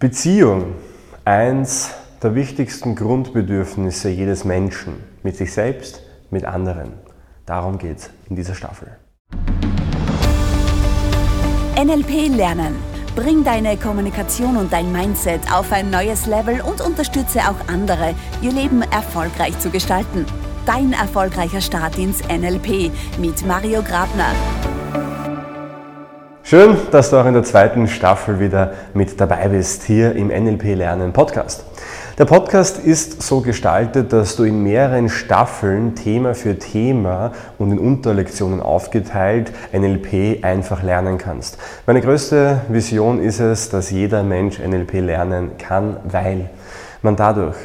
Beziehung, eins der wichtigsten Grundbedürfnisse jedes Menschen, mit sich selbst, mit anderen. Darum geht es in dieser Staffel. NLP Lernen. Bring deine Kommunikation und dein Mindset auf ein neues Level und unterstütze auch andere, ihr Leben erfolgreich zu gestalten. Dein erfolgreicher Start ins NLP mit Mario Grabner. Schön, dass du auch in der zweiten Staffel wieder mit dabei bist, hier im NLP Lernen Podcast. Der Podcast ist so gestaltet, dass du in mehreren Staffeln Thema für Thema und in Unterlektionen aufgeteilt NLP einfach lernen kannst. Meine größte Vision ist es, dass jeder Mensch NLP lernen kann, weil man dadurch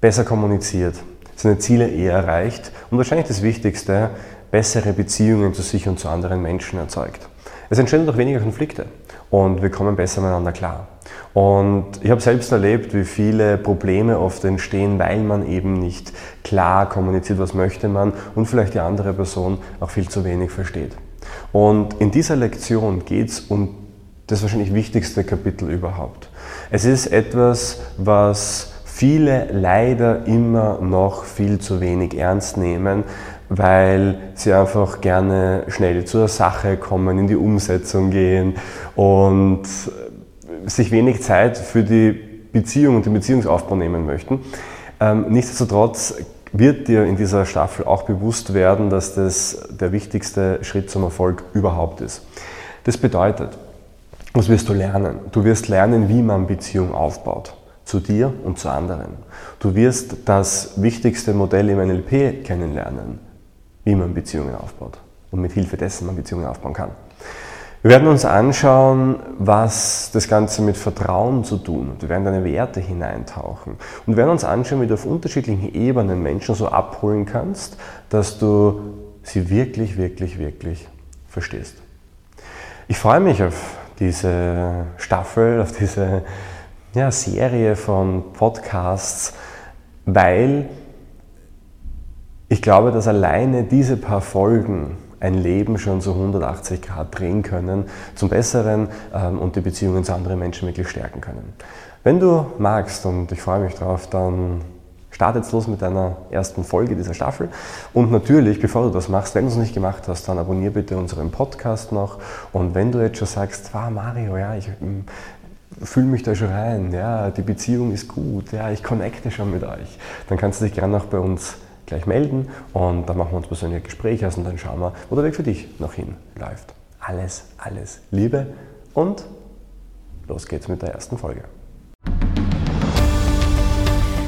besser kommuniziert, seine Ziele eher erreicht und wahrscheinlich das Wichtigste, bessere Beziehungen zu sich und zu anderen Menschen erzeugt. Es entstehen doch weniger Konflikte und wir kommen besser miteinander klar. Und ich habe selbst erlebt, wie viele Probleme oft entstehen, weil man eben nicht klar kommuniziert, was möchte man und vielleicht die andere Person auch viel zu wenig versteht. Und in dieser Lektion geht es um das wahrscheinlich wichtigste Kapitel überhaupt. Es ist etwas, was viele leider immer noch viel zu wenig ernst nehmen, weil sie einfach gerne schnell zur Sache kommen, in die Umsetzung gehen und sich wenig Zeit für die Beziehung und den Beziehungsaufbau nehmen möchten. Ähm, nichtsdestotrotz wird dir in dieser Staffel auch bewusst werden, dass das der wichtigste Schritt zum Erfolg überhaupt ist. Das bedeutet, was wirst du lernen? Du wirst lernen, wie man Beziehung aufbaut. Zu dir und zu anderen. Du wirst das wichtigste Modell im NLP kennenlernen, wie man Beziehungen aufbaut und mit Hilfe dessen man Beziehungen aufbauen kann. Wir werden uns anschauen, was das Ganze mit Vertrauen zu tun hat. Wir werden deine Werte hineintauchen und werden uns anschauen, wie du auf unterschiedlichen Ebenen Menschen so abholen kannst, dass du sie wirklich, wirklich, wirklich verstehst. Ich freue mich auf diese Staffel, auf diese ja, Serie von Podcasts, weil ich glaube, dass alleine diese paar Folgen ein Leben schon so 180 Grad drehen können zum Besseren ähm, und die Beziehungen zu anderen Menschen wirklich stärken können. Wenn du magst und ich freue mich drauf, dann starte jetzt los mit deiner ersten Folge dieser Staffel. Und natürlich, bevor du das machst, wenn du es nicht gemacht hast, dann abonniere bitte unseren Podcast noch. Und wenn du jetzt schon sagst, wow, Mario, ja, ich fühle mich da schon rein, ja, die Beziehung ist gut, ja, ich connecte schon mit euch, dann kannst du dich gerne noch bei uns gleich melden und dann machen wir uns persönlich ein Gespräch aus und dann schauen wir, wo der Weg für dich noch hinläuft. Alles, alles Liebe und los geht's mit der ersten Folge.